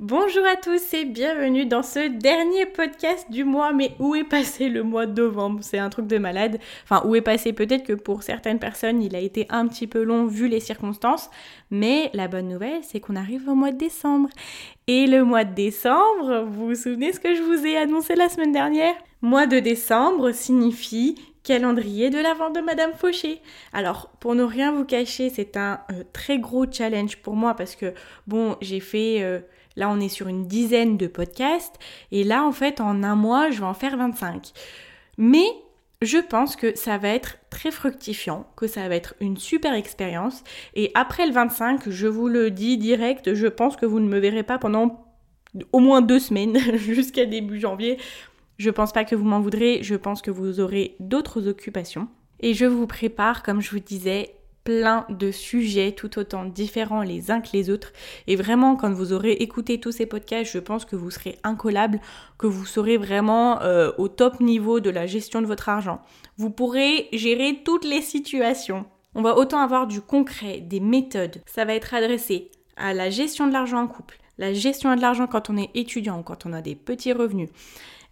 Bonjour à tous et bienvenue dans ce dernier podcast du mois. Mais où est passé le mois de novembre? C'est un truc de malade. Enfin, où est passé? Peut-être que pour certaines personnes, il a été un petit peu long vu les circonstances. Mais la bonne nouvelle, c'est qu'on arrive au mois de décembre. Et le mois de décembre, vous vous souvenez ce que je vous ai annoncé la semaine dernière? Mois de décembre signifie calendrier de l'avant de Madame Fauché. Alors, pour ne rien vous cacher, c'est un euh, très gros challenge pour moi parce que, bon, j'ai fait... Euh, là, on est sur une dizaine de podcasts. Et là, en fait, en un mois, je vais en faire 25. Mais je pense que ça va être très fructifiant, que ça va être une super expérience. Et après le 25, je vous le dis direct, je pense que vous ne me verrez pas pendant au moins deux semaines jusqu'à début janvier. Je pense pas que vous m'en voudrez, je pense que vous aurez d'autres occupations. Et je vous prépare, comme je vous disais, plein de sujets tout autant différents les uns que les autres. Et vraiment, quand vous aurez écouté tous ces podcasts, je pense que vous serez incollable, que vous serez vraiment euh, au top niveau de la gestion de votre argent. Vous pourrez gérer toutes les situations. On va autant avoir du concret, des méthodes. Ça va être adressé à la gestion de l'argent en couple, la gestion de l'argent quand on est étudiant quand on a des petits revenus,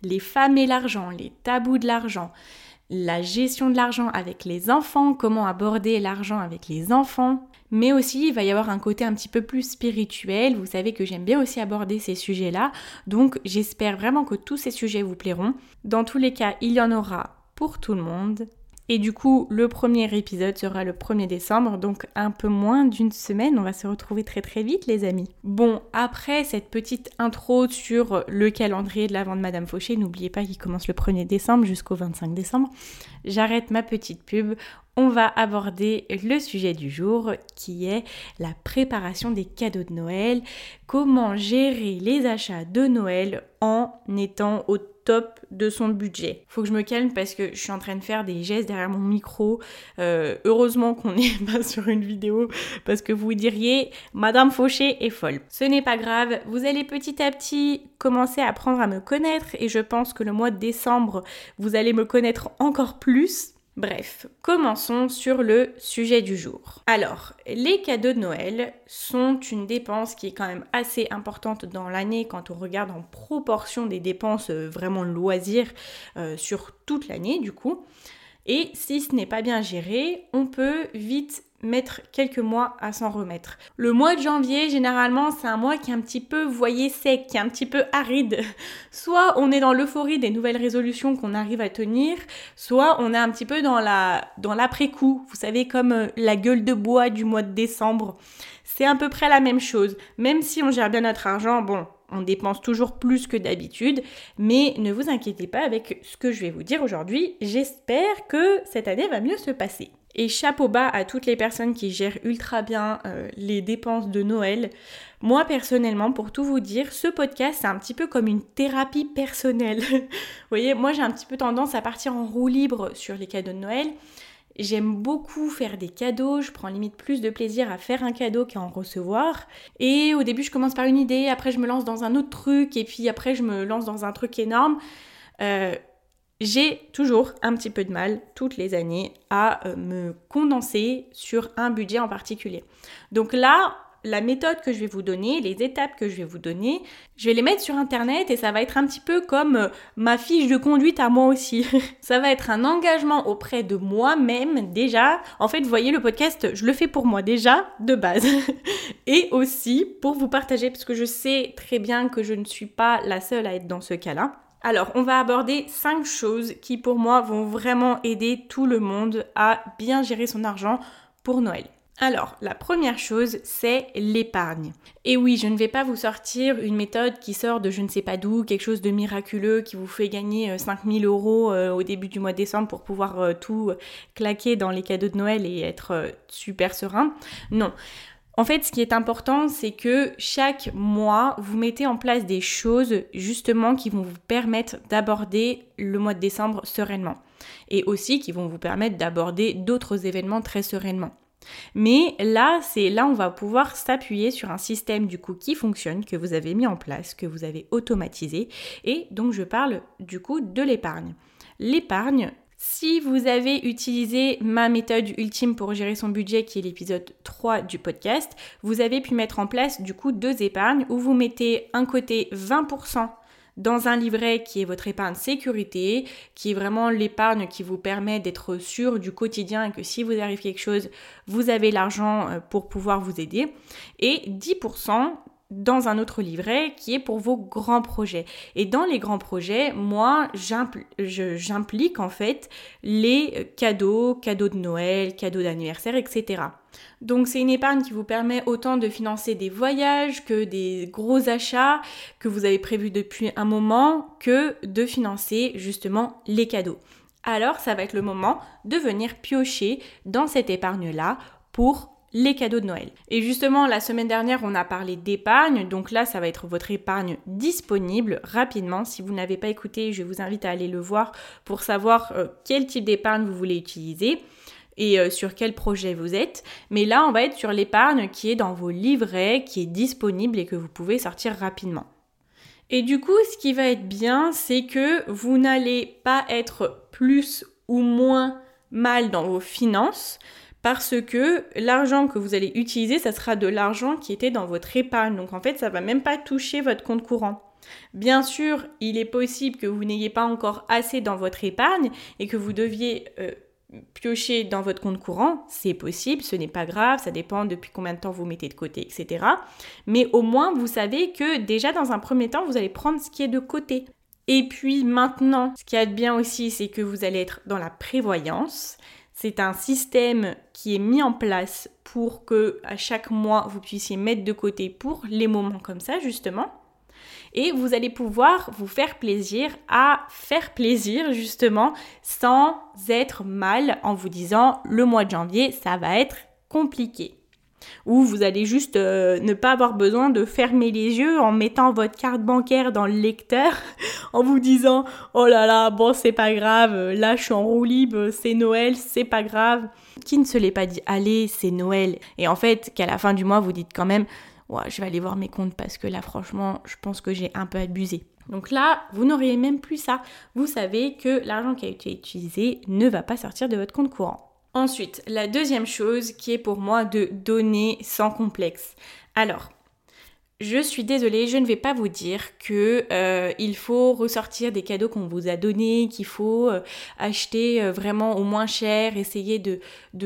les femmes et l'argent, les tabous de l'argent, la gestion de l'argent avec les enfants, comment aborder l'argent avec les enfants. Mais aussi, il va y avoir un côté un petit peu plus spirituel. Vous savez que j'aime bien aussi aborder ces sujets-là. Donc, j'espère vraiment que tous ces sujets vous plairont. Dans tous les cas, il y en aura pour tout le monde. Et du coup, le premier épisode sera le 1er décembre, donc un peu moins d'une semaine. On va se retrouver très très vite, les amis. Bon, après cette petite intro sur le calendrier de l'avant de Madame Fauché, n'oubliez pas qu'il commence le 1er décembre jusqu'au 25 décembre. J'arrête ma petite pub on va aborder le sujet du jour qui est la préparation des cadeaux de Noël, comment gérer les achats de Noël en étant au top de son budget? Faut que je me calme parce que je suis en train de faire des gestes derrière mon micro. Euh, heureusement qu'on n'est pas sur une vidéo parce que vous diriez Madame Fauché est folle. Ce n'est pas grave, vous allez petit à petit commencer à apprendre à me connaître et je pense que le mois de décembre, vous allez me connaître encore plus. Bref, commençons sur le sujet du jour. Alors, les cadeaux de Noël sont une dépense qui est quand même assez importante dans l'année quand on regarde en proportion des dépenses euh, vraiment loisirs euh, sur toute l'année du coup. Et si ce n'est pas bien géré, on peut vite mettre quelques mois à s'en remettre. Le mois de janvier, généralement, c'est un mois qui est un petit peu, voyez, sec, qui est un petit peu aride. Soit on est dans l'euphorie des nouvelles résolutions qu'on arrive à tenir, soit on est un petit peu dans la dans l'après-coup. Vous savez, comme euh, la gueule de bois du mois de décembre. C'est à peu près la même chose. Même si on gère bien notre argent, bon, on dépense toujours plus que d'habitude, mais ne vous inquiétez pas avec ce que je vais vous dire aujourd'hui. J'espère que cette année va mieux se passer. Et chapeau bas à toutes les personnes qui gèrent ultra bien euh, les dépenses de Noël. Moi personnellement, pour tout vous dire, ce podcast c'est un petit peu comme une thérapie personnelle. vous voyez, moi j'ai un petit peu tendance à partir en roue libre sur les cadeaux de Noël. J'aime beaucoup faire des cadeaux, je prends limite plus de plaisir à faire un cadeau qu'à en recevoir. Et au début je commence par une idée, après je me lance dans un autre truc, et puis après je me lance dans un truc énorme. Euh, j'ai toujours un petit peu de mal toutes les années à euh, me condenser sur un budget en particulier. Donc là, la méthode que je vais vous donner, les étapes que je vais vous donner, je vais les mettre sur internet et ça va être un petit peu comme euh, ma fiche de conduite à moi aussi. ça va être un engagement auprès de moi-même déjà. En fait, vous voyez le podcast, je le fais pour moi déjà de base. et aussi pour vous partager parce que je sais très bien que je ne suis pas la seule à être dans ce cas-là. Alors, on va aborder cinq choses qui pour moi vont vraiment aider tout le monde à bien gérer son argent pour Noël. Alors, la première chose, c'est l'épargne. Et oui, je ne vais pas vous sortir une méthode qui sort de je ne sais pas d'où, quelque chose de miraculeux qui vous fait gagner 5000 euh, euros euh, au début du mois de décembre pour pouvoir euh, tout claquer dans les cadeaux de Noël et être super serein. Non. En fait, ce qui est important, c'est que chaque mois, vous mettez en place des choses justement qui vont vous permettre d'aborder le mois de décembre sereinement. Et aussi qui vont vous permettre d'aborder d'autres événements très sereinement. Mais là, c'est là on va pouvoir s'appuyer sur un système du coup qui fonctionne, que vous avez mis en place, que vous avez automatisé. Et donc je parle du coup de l'épargne. L'épargne, si vous avez utilisé ma méthode ultime pour gérer son budget, qui est l'épisode 3 du podcast, vous avez pu mettre en place du coup deux épargnes où vous mettez un côté 20% dans un livret qui est votre épargne sécurité, qui est vraiment l'épargne qui vous permet d'être sûr du quotidien et que si vous arrive quelque chose, vous avez l'argent euh, pour pouvoir vous aider. Et 10% dans un autre livret qui est pour vos grands projets. Et dans les grands projets, moi, j'implique en fait les cadeaux, cadeaux de Noël, cadeaux d'anniversaire, etc. Donc c'est une épargne qui vous permet autant de financer des voyages que des gros achats que vous avez prévus depuis un moment que de financer justement les cadeaux. Alors ça va être le moment de venir piocher dans cette épargne-là pour les cadeaux de Noël. Et justement, la semaine dernière, on a parlé d'épargne. Donc là, ça va être votre épargne disponible rapidement. Si vous n'avez pas écouté, je vous invite à aller le voir pour savoir euh, quel type d'épargne vous voulez utiliser et euh, sur quel projet vous êtes. Mais là, on va être sur l'épargne qui est dans vos livrets, qui est disponible et que vous pouvez sortir rapidement. Et du coup, ce qui va être bien, c'est que vous n'allez pas être plus ou moins mal dans vos finances parce que l'argent que vous allez utiliser, ça sera de l'argent qui était dans votre épargne. Donc en fait, ça va même pas toucher votre compte courant. Bien sûr, il est possible que vous n'ayez pas encore assez dans votre épargne et que vous deviez euh, piocher dans votre compte courant. C'est possible, ce n'est pas grave, ça dépend depuis combien de temps vous mettez de côté, etc. Mais au moins, vous savez que déjà dans un premier temps, vous allez prendre ce qui est de côté. Et puis maintenant, ce qui est bien aussi, c'est que vous allez être dans la prévoyance. C'est un système qui est mis en place pour que à chaque mois vous puissiez mettre de côté pour les moments comme ça justement. Et vous allez pouvoir vous faire plaisir à faire plaisir justement sans être mal en vous disant le mois de janvier ça va être compliqué où vous allez juste euh, ne pas avoir besoin de fermer les yeux en mettant votre carte bancaire dans le lecteur, en vous disant oh là là, bon c'est pas grave, là je suis en roue libre, c'est Noël, c'est pas grave. Qui ne se l'est pas dit, allez, c'est Noël. Et en fait, qu'à la fin du mois, vous dites quand même, ouais, je vais aller voir mes comptes parce que là, franchement, je pense que j'ai un peu abusé. Donc là, vous n'auriez même plus ça. Vous savez que l'argent qui a été utilisé ne va pas sortir de votre compte courant. Ensuite, la deuxième chose qui est pour moi de donner sans complexe. Alors, je suis désolée, je ne vais pas vous dire que euh, il faut ressortir des cadeaux qu'on vous a donnés, qu'il faut euh, acheter euh, vraiment au moins cher, essayer de,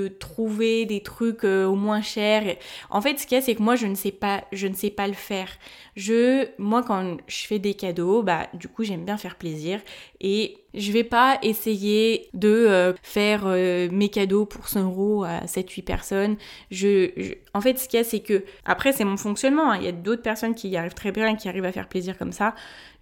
trouver des trucs au moins cher. En fait, ce qu'il y a, c'est que moi, je ne sais pas, je ne sais pas le faire. Je, moi, quand je fais des cadeaux, bah, du coup, j'aime bien faire plaisir et je vais pas essayer de euh, faire euh, mes cadeaux pour 100 euros à 7-8 personnes. Je, En fait, ce qu'il y a, c'est que, après, c'est mon fonctionnement. Hein. Il y a d'autres personnes qui y arrivent très bien, qui arrivent à faire plaisir comme ça.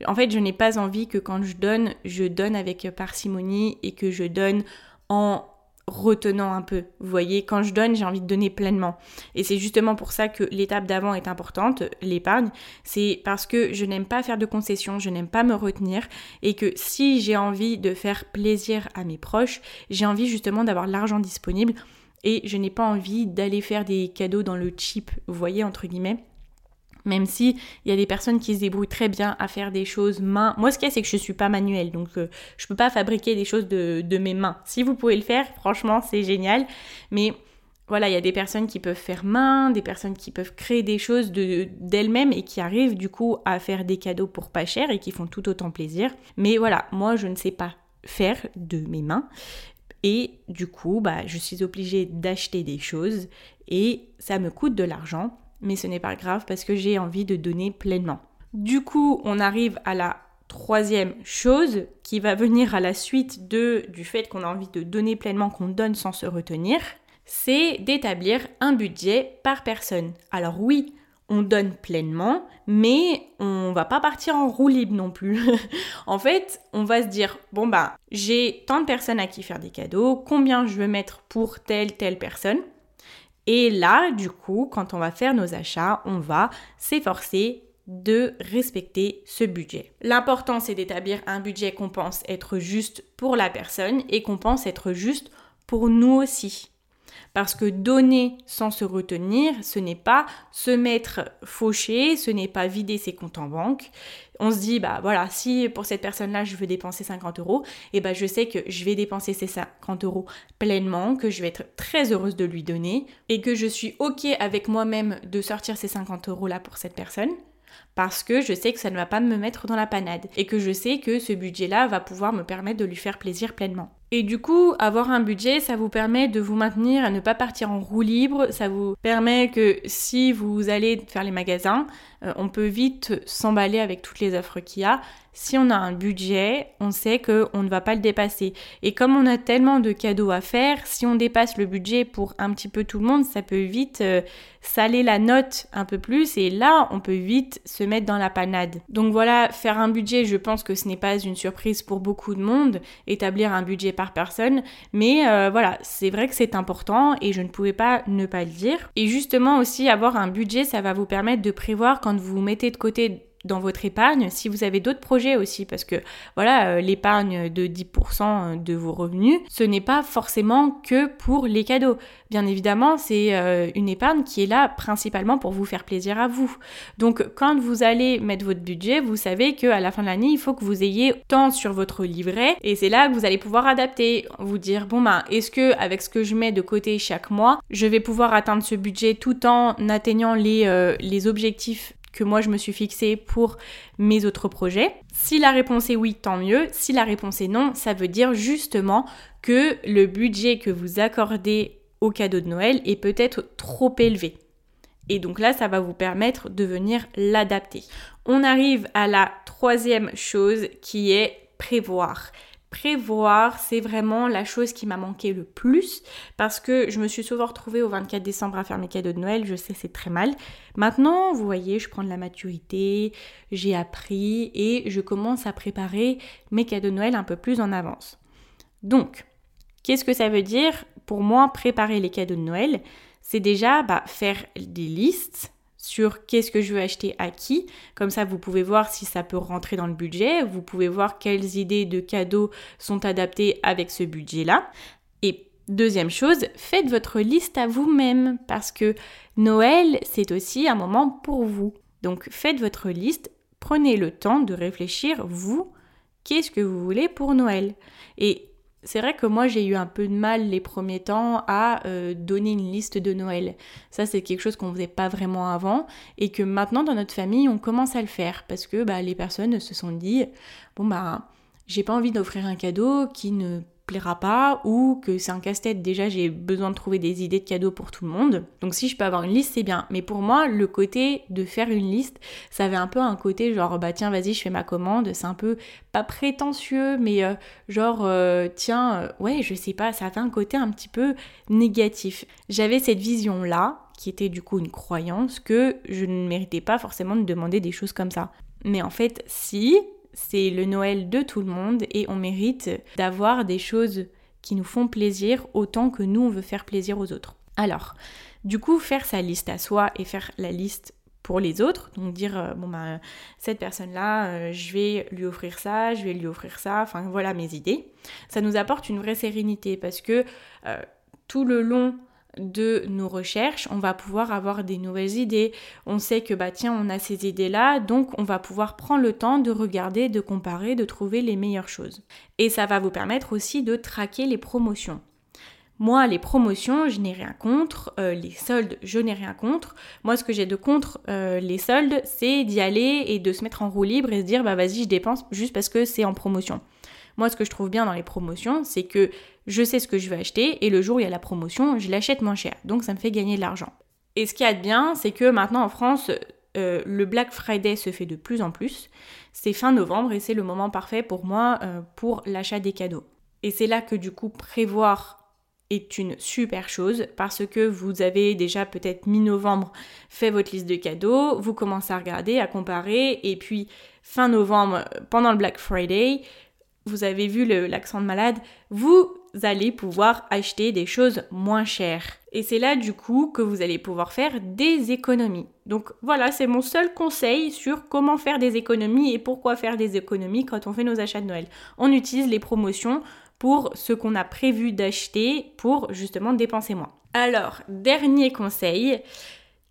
En fait, je n'ai pas envie que quand je donne, je donne avec parcimonie et que je donne en retenant un peu. Vous voyez, quand je donne, j'ai envie de donner pleinement. Et c'est justement pour ça que l'étape d'avant est importante, l'épargne. C'est parce que je n'aime pas faire de concessions, je n'aime pas me retenir et que si j'ai envie de faire plaisir à mes proches, j'ai envie justement d'avoir l'argent disponible et je n'ai pas envie d'aller faire des cadeaux dans le cheap, vous voyez, entre guillemets. Même si il y a des personnes qui se débrouillent très bien à faire des choses main. Moi, ce qu'il y a, c'est que je suis pas manuelle, donc je euh, je peux pas fabriquer des choses de, de, mes mains. Si vous pouvez le faire, franchement, c'est génial. Mais voilà, il y a des personnes qui peuvent faire main, des personnes qui peuvent créer des choses d'elles-mêmes et qui arrivent du coup à faire des cadeaux pour pas cher et qui font tout autant plaisir. Mais voilà, moi, je ne sais pas faire de mes mains. Et du coup, bah, je suis obligée d'acheter des choses et ça me coûte de l'argent mais ce n'est pas grave parce que j'ai envie de donner pleinement. Du coup, on arrive à la troisième chose qui va venir à la suite de, du fait qu'on a envie de donner pleinement, qu'on donne sans se retenir, c'est d'établir un budget par personne. Alors oui, on donne pleinement, mais on va pas partir en roue libre non plus. en fait, on va se dire bon bah j'ai tant de personnes à qui faire des cadeaux, combien je veux mettre pour telle telle personne Et là, du coup, quand on va faire nos achats, on va s'efforcer de respecter ce budget. L'important, c'est d'établir un budget qu'on pense être juste pour la personne et qu'on pense être juste pour nous aussi. Parce que donner sans se retenir, ce n'est pas se mettre fauché, ce n'est pas vider ses comptes en banque. On se dit, bah voilà, si pour cette personne-là, je veux dépenser 50 euros, et bah je sais que je vais dépenser ces 50 euros pleinement, que je vais être très heureuse de lui donner, et que je suis OK avec moi-même de sortir ces 50 euros-là pour cette personne parce que je sais que ça ne va pas me mettre dans la panade et que je sais que ce budget-là va pouvoir me permettre de lui faire plaisir pleinement. Et du coup, avoir un budget, ça vous permet de vous maintenir à ne pas partir en roue libre. Ça vous permet que si vous allez faire les magasins, euh, on peut vite s'emballer avec toutes les offres qu'il y a. Si on a un budget, on sait qu'on ne va pas le dépasser. Et comme on a tellement de cadeaux à faire, si on dépasse le budget pour un petit peu tout le monde, ça peut vite euh, saler la note un peu plus. Et là, on peut vite se mettre dans la panade. Donc voilà, faire un budget, je pense que ce n'est pas une surprise pour beaucoup de monde, établir un budget par personne, mais euh, voilà, c'est vrai que c'est important et je ne pouvais pas ne pas le dire. Et justement aussi, avoir un budget, ça va vous permettre de prévoir quand vous mettez de côté dans votre épargne, si vous avez d'autres projets aussi, parce que voilà, euh, l'épargne de 10% de vos revenus, ce n'est pas forcément que pour les cadeaux. Bien évidemment, c'est euh, une épargne qui est là principalement pour vous faire plaisir à vous. Donc quand vous allez mettre votre budget, vous savez qu'à la fin de l'année, il faut que vous ayez tant sur votre livret, et c'est là que vous allez pouvoir adapter, vous dire bon ben est-ce que avec ce que je mets de côté chaque mois, je vais pouvoir atteindre ce budget tout en atteignant les, euh, les objectifs que moi je me suis fixé pour mes autres projets Si la réponse est oui, tant mieux. Si la réponse est non, ça veut dire justement que le budget que vous accordez au cadeau de Noël est peut-être trop élevé. Et donc là, ça va vous permettre de venir l'adapter. On arrive à la troisième chose qui est prévoir prévoir, c'est vraiment la chose qui m'a manqué le plus parce que je me suis souvent retrouvée au 24 décembre à faire mes cadeaux de Noël, je sais c'est très mal. Maintenant, vous voyez, je prends de la maturité, j'ai appris et je commence à préparer mes cadeaux de Noël un peu plus en avance. Donc, qu'est-ce que ça veut dire pour moi préparer les cadeaux de Noël? C'est déjà bah, faire des listes sur qu'est-ce que je veux acheter à qui. Comme ça, vous pouvez voir si ça peut rentrer dans le budget. Vous pouvez voir quelles idées de cadeaux sont adaptées avec ce budget-là. Et deuxième chose, faites votre liste à vous-même parce que Noël, c'est aussi un moment pour vous. Donc faites votre liste, prenez le temps de réfléchir, vous, qu'est-ce que vous voulez pour Noël. C'est vrai que moi j'ai eu un peu de mal les premiers temps à euh, donner une liste de Noël. Ça c'est quelque chose qu'on faisait pas vraiment avant et que maintenant dans notre famille on commence à le faire parce que bah, les personnes se sont dit bon bah j'ai pas envie d'offrir un cadeau qui ne plaira pas ou que c'est un casse-tête. Déjà, j'ai besoin de trouver des idées de cadeaux pour tout le monde. Donc si je peux avoir une liste, c'est bien. Mais pour moi, le côté de faire une liste, ça avait un peu un côté genre bah tiens, vas-y, je fais ma commande. C'est un peu pas prétentieux, mais euh, genre euh, tiens, euh, ouais, je sais pas, ça avait un côté un petit peu négatif. J'avais cette vision là qui était du coup une croyance que je ne méritais pas forcément de demander des choses comme ça. Mais en fait, si, c'est le Noël de tout le monde et on mérite d'avoir des choses qui nous font plaisir autant que nous on veut faire plaisir aux autres. Alors, du coup, faire sa liste à soi et faire la liste pour les autres, donc dire euh, bon bah cette personne là, euh, je vais lui offrir ça, je vais lui offrir ça, enfin voilà mes idées. Ça nous apporte une vraie sérénité parce que euh, tout le long de nos recherches, on va pouvoir avoir des nouvelles idées. On sait que bah tiens, on a ces idées-là, donc on va pouvoir prendre le temps de regarder, de comparer, de trouver les meilleures choses. Et ça va vous permettre aussi de traquer les promotions. Moi, les promotions, je n'ai rien contre. Euh, les soldes, je n'ai rien contre. Moi, ce que j'ai de contre euh, les soldes, c'est d'y aller et de se mettre en roue libre et se dire, bah vas-y, je dépense juste parce que c'est en promotion. Moi, ce que je trouve bien dans les promotions, c'est que je sais ce que je vais acheter et le jour où il y a la promotion, je l'achète moins cher. Donc, ça me fait gagner de l'argent. Et ce qu'il y a de bien, c'est que maintenant en France, euh, le Black Friday se fait de plus en plus. C'est fin novembre et c'est le moment parfait pour moi euh, pour l'achat des cadeaux. Et c'est là que du coup prévoir est une super chose parce que vous avez déjà peut-être mi-novembre fait votre liste de cadeaux, vous commencez à regarder, à comparer et puis fin novembre, pendant le Black Friday, vous avez vu l'accent de malade, vous allez pouvoir acheter des choses moins chères. Et c'est là du coup que vous allez pouvoir faire des économies. Donc voilà, c'est mon seul conseil sur comment faire des économies et pourquoi faire des économies quand on fait nos achats de Noël. On utilise les promotions pour ce qu'on a prévu d'acheter pour justement dépenser moins. Alors, dernier conseil,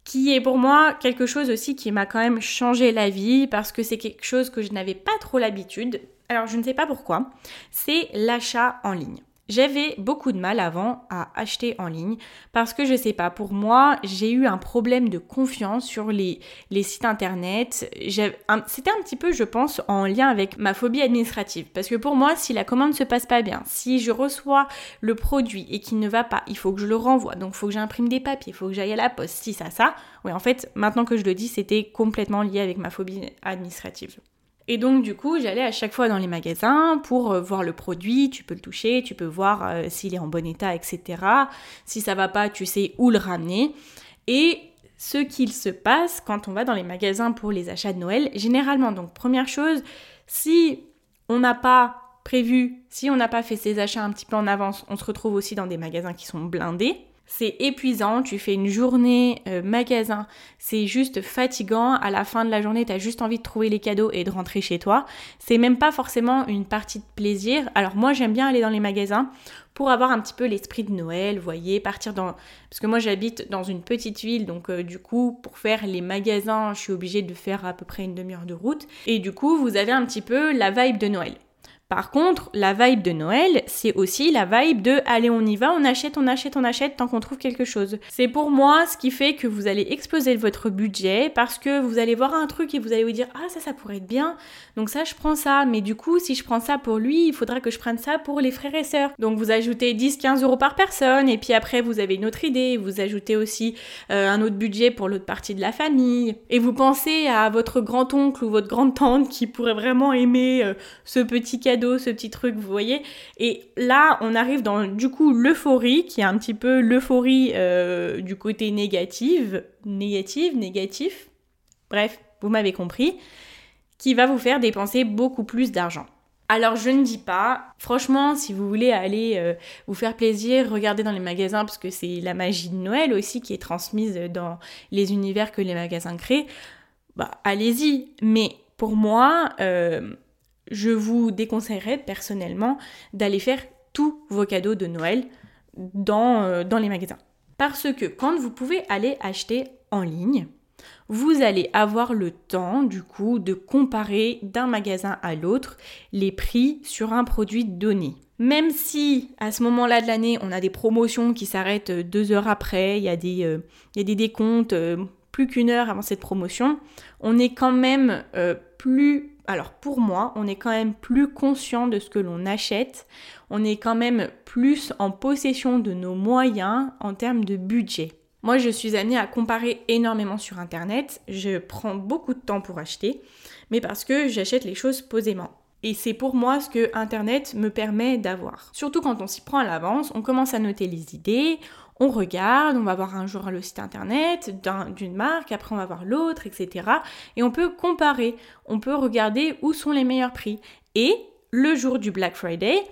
qui est pour moi quelque chose aussi qui m'a quand même changé la vie parce que c'est quelque chose que je n'avais pas trop l'habitude. Alors je ne sais pas pourquoi, c'est l'achat en ligne. J'avais beaucoup de mal avant à acheter en ligne parce que je sais pas, pour moi, j'ai eu un problème de confiance sur les, sites internet. C'était un petit peu, je pense, en lien avec ma phobie administrative. Parce que pour moi, si la commande se passe pas bien, si je reçois le produit et qu'il ne va pas, il faut que je le renvoie. Donc il faut que j'imprime des papiers, il faut que j'aille à la poste, si ça, ça. Oui, en fait, maintenant que je le dis, c'était complètement lié avec ma phobie administrative. Et donc du coup, j'allais à chaque fois dans les magasins pour euh, voir le produit, tu peux le toucher, tu peux voir euh, s'il est en bon état, etc. Si ça va pas, tu sais où le ramener. Et ce qu'il se passe quand on va dans les magasins pour les achats de Noël, généralement, donc première chose, si on n'a pas prévu, si on n'a pas fait ses achats un petit peu en avance, on se retrouve aussi dans des magasins qui sont blindés. C'est épuisant, tu fais une journée euh, magasin, c'est juste fatigant. À la fin de la journée, tu as juste envie de trouver les cadeaux et de rentrer chez toi. C'est même pas forcément une partie de plaisir. Alors moi, j'aime bien aller dans les magasins pour avoir un petit peu l'esprit de Noël, voyez, partir dans... Parce que moi j'habite dans une petite ville, donc euh, du coup pour faire les magasins, je suis obligée de faire à peu près une demi-heure de route. Et du coup vous avez un petit peu la vibe de Noël. Par contre, la vibe de Noël, c'est aussi la vibe de allez, on y va, on achète, on achète, on achète tant qu'on trouve quelque chose. C'est pour moi ce qui fait que vous allez exploser votre budget parce que vous allez voir un truc et vous allez vous dire ah ça, ça pourrait être bien. Donc ça, je prends ça. Mais du coup, si je prends ça pour lui, il faudra que je prenne ça pour les frères et sœurs. Donc vous ajoutez 10-15 euros par personne et puis après vous avez une autre idée. Vous ajoutez aussi euh, un autre budget pour l'autre partie de la famille. Et vous pensez à votre grand-oncle ou votre grande-tante qui pourrait vraiment aimer euh, ce petit cadeau ce petit truc, vous voyez. Et là, on arrive dans du coup l'euphorie, qui est un petit peu l'euphorie euh, du côté négatif, négatif, négatif. Bref, vous m'avez compris, qui va vous faire dépenser beaucoup plus d'argent. Alors je ne dis pas, franchement, si vous voulez aller euh, vous faire plaisir, regardez dans les magasins, parce que c'est la magie de Noël aussi qui est transmise dans les univers que les magasins créent, bah allez-y. Mais pour moi, euh, je vous déconseillerais personnellement d'aller faire tous vos cadeaux de Noël dans, euh, dans les magasins. Parce que quand vous pouvez aller acheter en ligne, vous allez avoir le temps du coup de comparer d'un magasin à l'autre les prix sur un produit donné. Même si à ce moment-là de l'année on a des promotions qui s'arrêtent deux heures après, il y a des, euh, décomptes euh, plus qu'une heure avant cette promotion, on est quand même plus alors pour moi, on est quand même plus conscient de ce que l'on achète, on est quand même plus en possession de nos moyens en termes de budget. Moi, je suis amenée à comparer énormément sur Internet, je prends beaucoup de temps pour acheter, mais parce que j'achète les choses posément. Et c'est pour moi ce que Internet me permet d'avoir. Surtout quand on s'y prend à l'avance, on commence à noter les idées, on regarde, on va voir un jour le site internet d'une marque, après on va voir l'autre, etc. Et on peut comparer, on peut regarder où sont les meilleurs prix. Et le jour du Black Friday,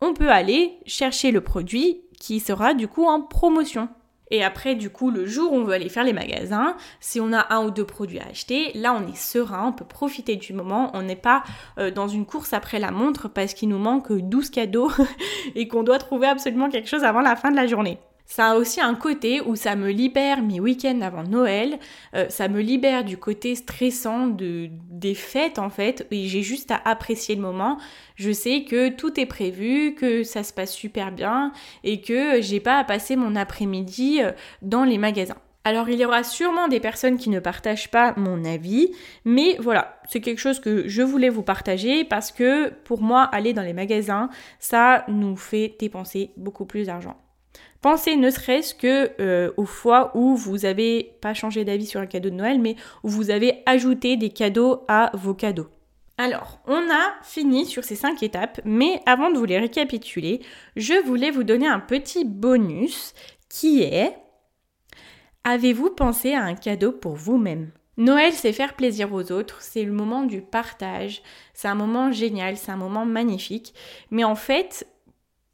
on peut aller chercher le produit qui sera du coup en promotion. Et après, du coup, le jour où on veut aller faire les magasins, si on a un ou deux produits à acheter, là, on est serein, on peut profiter du moment. On n'est pas euh, dans une course après la montre parce qu'il nous manque 12 cadeaux et qu'on doit trouver absolument quelque chose avant la fin de la journée. Ça a aussi un côté où ça me libère mes week-ends avant Noël, euh, ça me libère du côté stressant de, des fêtes en fait, et j'ai juste à apprécier le moment. Je sais que tout est prévu, que ça se passe super bien et que j'ai pas à passer mon après-midi euh, dans les magasins. Alors il y aura sûrement des personnes qui ne partagent pas mon avis, mais voilà, c'est quelque chose que je voulais vous partager parce que pour moi, aller dans les magasins, ça nous fait dépenser beaucoup plus d'argent. Pensez ne serait-ce que euh, aux fois où vous n'avez pas changé d'avis sur un cadeau de Noël, mais où vous avez ajouté des cadeaux à vos cadeaux. Alors, on a fini sur ces cinq étapes, mais avant de vous les récapituler, je voulais vous donner un petit bonus qui est Avez-vous pensé à un cadeau pour vous-même? Noël, c'est faire plaisir aux autres, c'est le moment du partage, c'est un moment génial, c'est un moment magnifique, mais en fait,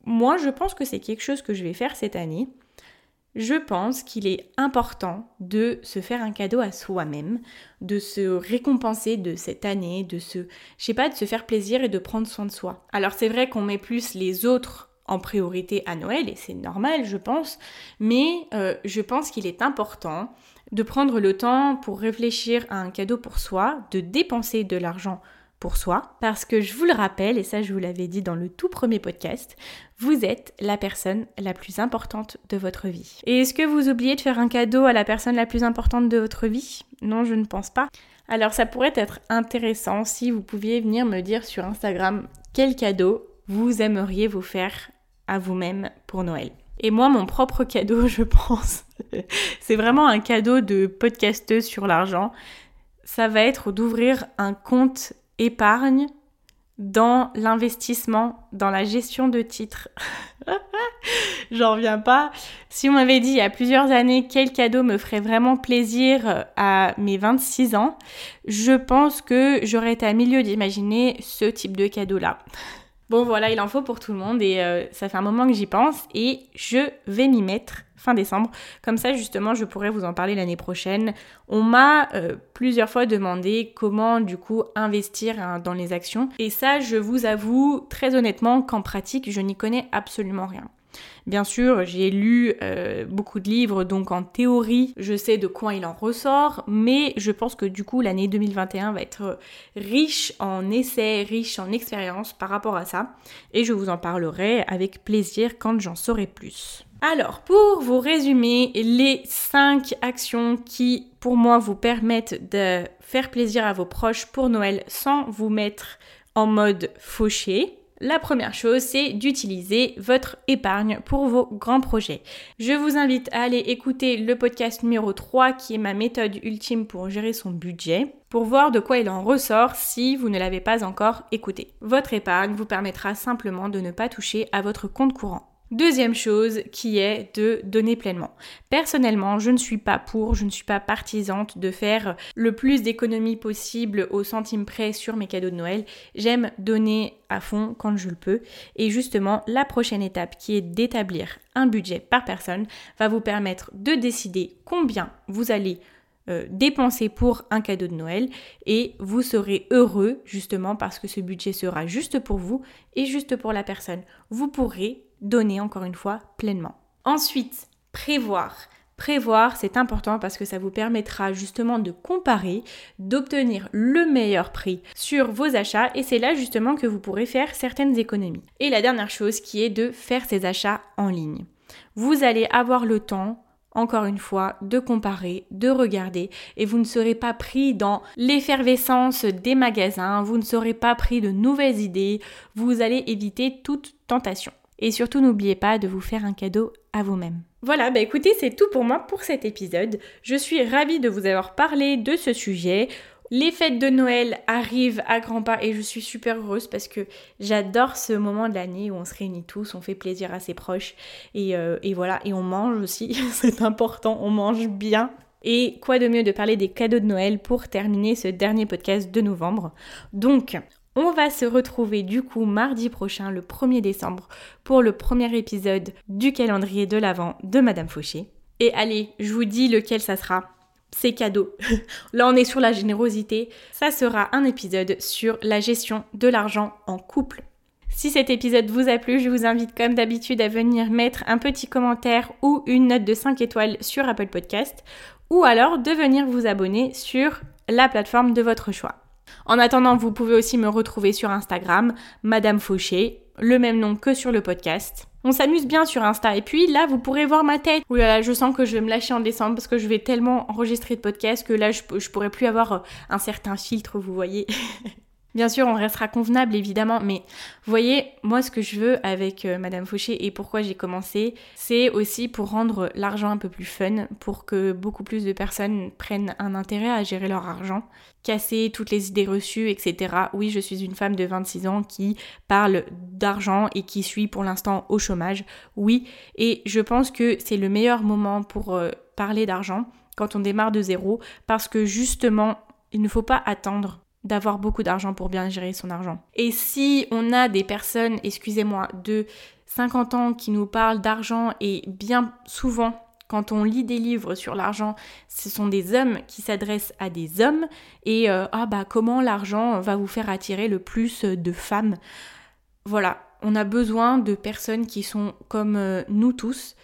moi je pense que c'est quelque chose que je vais faire cette année. Je pense qu'il est important de se faire un cadeau à soi-même, de se récompenser de cette année, de se, je sais pas, de se faire plaisir et de prendre soin de soi. Alors c'est vrai qu'on met plus les autres en priorité à Noël et c'est normal, je pense, mais euh, je pense qu'il est important de prendre le temps pour réfléchir à un cadeau pour soi, de dépenser de l'argent pour soi, parce que je vous le rappelle, et ça je vous l'avais dit dans le tout premier podcast, vous êtes la personne la plus importante de votre vie. Et est-ce que vous oubliez de faire un cadeau à la personne la plus importante de votre vie? Non, je ne pense pas. Alors ça pourrait être intéressant si vous pouviez venir me dire sur Instagram quel cadeau vous aimeriez vous faire à vous-même pour Noël. Et moi, mon propre cadeau, je pense, c'est vraiment un cadeau de podcasteuse sur l'argent. Ça va être d'ouvrir un compte épargne dans l'investissement, dans la gestion de titres. J'en reviens pas. Si on m'avait dit il y a plusieurs années quel cadeau me ferait vraiment plaisir à mes 26 ans, je pense que j'aurais été à milieu d'imaginer ce type de cadeau-là. Bon voilà, il en faut pour tout le monde et euh, ça fait un moment que j'y pense et je vais m'y mettre fin décembre. Comme ça justement, je pourrais vous en parler l'année prochaine. On m'a euh, plusieurs fois demandé comment du coup investir hein, dans les actions et ça, je vous avoue très honnêtement qu'en pratique, je n'y connais absolument rien. Bien sûr, j'ai lu euh, beaucoup de livres, donc en théorie, je sais de quoi il en ressort, mais je pense que du coup, l'année 2021 va être riche en essais, riche en expériences par rapport à ça, et je vous en parlerai avec plaisir quand j'en saurai plus. Alors, pour vous résumer les 5 actions qui, pour moi, vous permettent de faire plaisir à vos proches pour Noël sans vous mettre en mode fauché, la première chose, c'est d'utiliser votre épargne pour vos grands projets. Je vous invite à aller écouter le podcast numéro 3 qui est ma méthode ultime pour gérer son budget pour voir de quoi il en ressort si vous ne l'avez pas encore écouté. Votre épargne vous permettra simplement de ne pas toucher à votre compte courant. Deuxième chose qui est de donner pleinement. Personnellement, je ne suis pas pour, je ne suis pas partisante de faire le plus d'économies possible au centime près sur mes cadeaux de Noël. J'aime donner à fond quand je le peux. Et justement, la prochaine étape qui est d'établir un budget par personne va vous permettre de décider combien vous allez euh, dépenser pour un cadeau de Noël et vous serez heureux justement parce que ce budget sera juste pour vous et juste pour la personne. Vous pourrez donner encore une fois pleinement. Ensuite, prévoir. Prévoir, c'est important parce que ça vous permettra justement de comparer, d'obtenir le meilleur prix sur vos achats et c'est là justement que vous pourrez faire certaines économies. Et la dernière chose qui est de faire ces achats en ligne. Vous allez avoir le temps encore une fois, de comparer, de regarder, et vous ne serez pas pris dans l'effervescence des magasins, vous ne serez pas pris de nouvelles idées, vous allez éviter toute tentation. Et surtout, n'oubliez pas de vous faire un cadeau à vous-même. Voilà, bah écoutez, c'est tout pour moi pour cet épisode. Je suis ravie de vous avoir parlé de ce sujet. Les fêtes de Noël arrivent à grands pas et je suis super heureuse parce que j'adore ce moment de l'année où on se réunit tous, on fait plaisir à ses proches et, euh, et voilà, et on mange aussi, c'est important, on mange bien. Et quoi de mieux de parler des cadeaux de Noël pour terminer ce dernier podcast de novembre? Donc, on va se retrouver du coup mardi prochain, le 1er décembre, pour le premier épisode du calendrier de l'Avent de Madame Fauché. Et allez, je vous dis lequel ça sera. C'est cadeau. Là, on est sur la générosité. Ça sera un épisode sur la gestion de l'argent en couple. Si cet épisode vous a plu, je vous invite comme d'habitude à venir mettre un petit commentaire ou une note de 5 étoiles sur Apple Podcast ou alors de venir vous abonner sur la plateforme de votre choix. En attendant, vous pouvez aussi me retrouver sur Instagram, Madame Fauché, le même nom que sur le podcast. On s'amuse bien sur Insta. Et puis là, vous pourrez voir ma tête. Oui, là, je sens que je vais me lâcher en décembre parce que je vais tellement enregistrer de podcasts que là, je, je pourrais plus avoir un certain filtre, vous voyez. Bien sûr, on restera convenable évidemment, mais vous voyez, moi ce que je veux avec euh, Madame Fauché et pourquoi j'ai commencé, c'est aussi pour rendre l'argent un peu plus fun, pour que beaucoup plus de personnes prennent un intérêt à gérer leur argent, casser toutes les idées reçues, etc. Oui, je suis une femme de 26 ans qui parle d'argent et qui suis pour l'instant au chômage. Oui, et je pense que c'est le meilleur moment pour euh, parler d'argent quand on démarre de zéro, parce que justement, il ne faut pas attendre d'avoir beaucoup d'argent pour bien gérer son argent. Et si on a des personnes, excusez-moi, de 50 ans qui nous parlent d'argent et bien souvent quand on lit des livres sur l'argent, ce sont des hommes qui s'adressent à des hommes et euh, ah bah comment l'argent va vous faire attirer le plus de femmes? Voilà, on a besoin de personnes qui sont comme euh, nous tous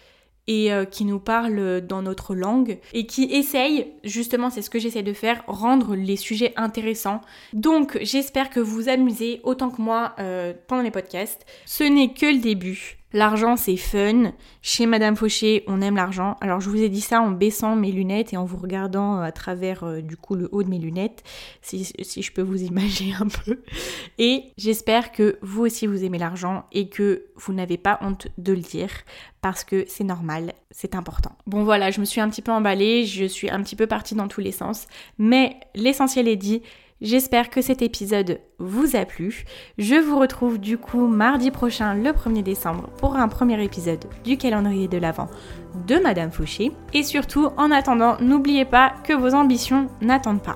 et euh, qui nous parlent dans notre langue et qui essayent, justement c'est ce que j'essaie de faire, rendre les sujets intéressants. Donc j'espère que vous vous amusez autant que moi pendant les podcasts. Ce n'est que le début. L'argent, c'est fun. Chez Madame Fauché, on aime l'argent. Alors, je vous ai dit ça en baissant mes lunettes et en vous regardant euh, à travers, euh, du coup, le haut de mes lunettes, si, si je peux vous imaginer un peu. Et j'espère que vous aussi, vous aimez l'argent et que vous n'avez pas honte de le dire parce que c'est normal, c'est important. Bon, voilà, je me suis un petit peu emballée, je suis un petit peu partie dans tous les sens, mais l'essentiel est dit. J'espère que cet épisode vous a plu. Je vous retrouve du coup mardi prochain, le 1er décembre, pour un premier épisode du calendrier de l'Avent de Madame Fauché. Et surtout, en attendant, n'oubliez pas que vos ambitions n'attendent pas.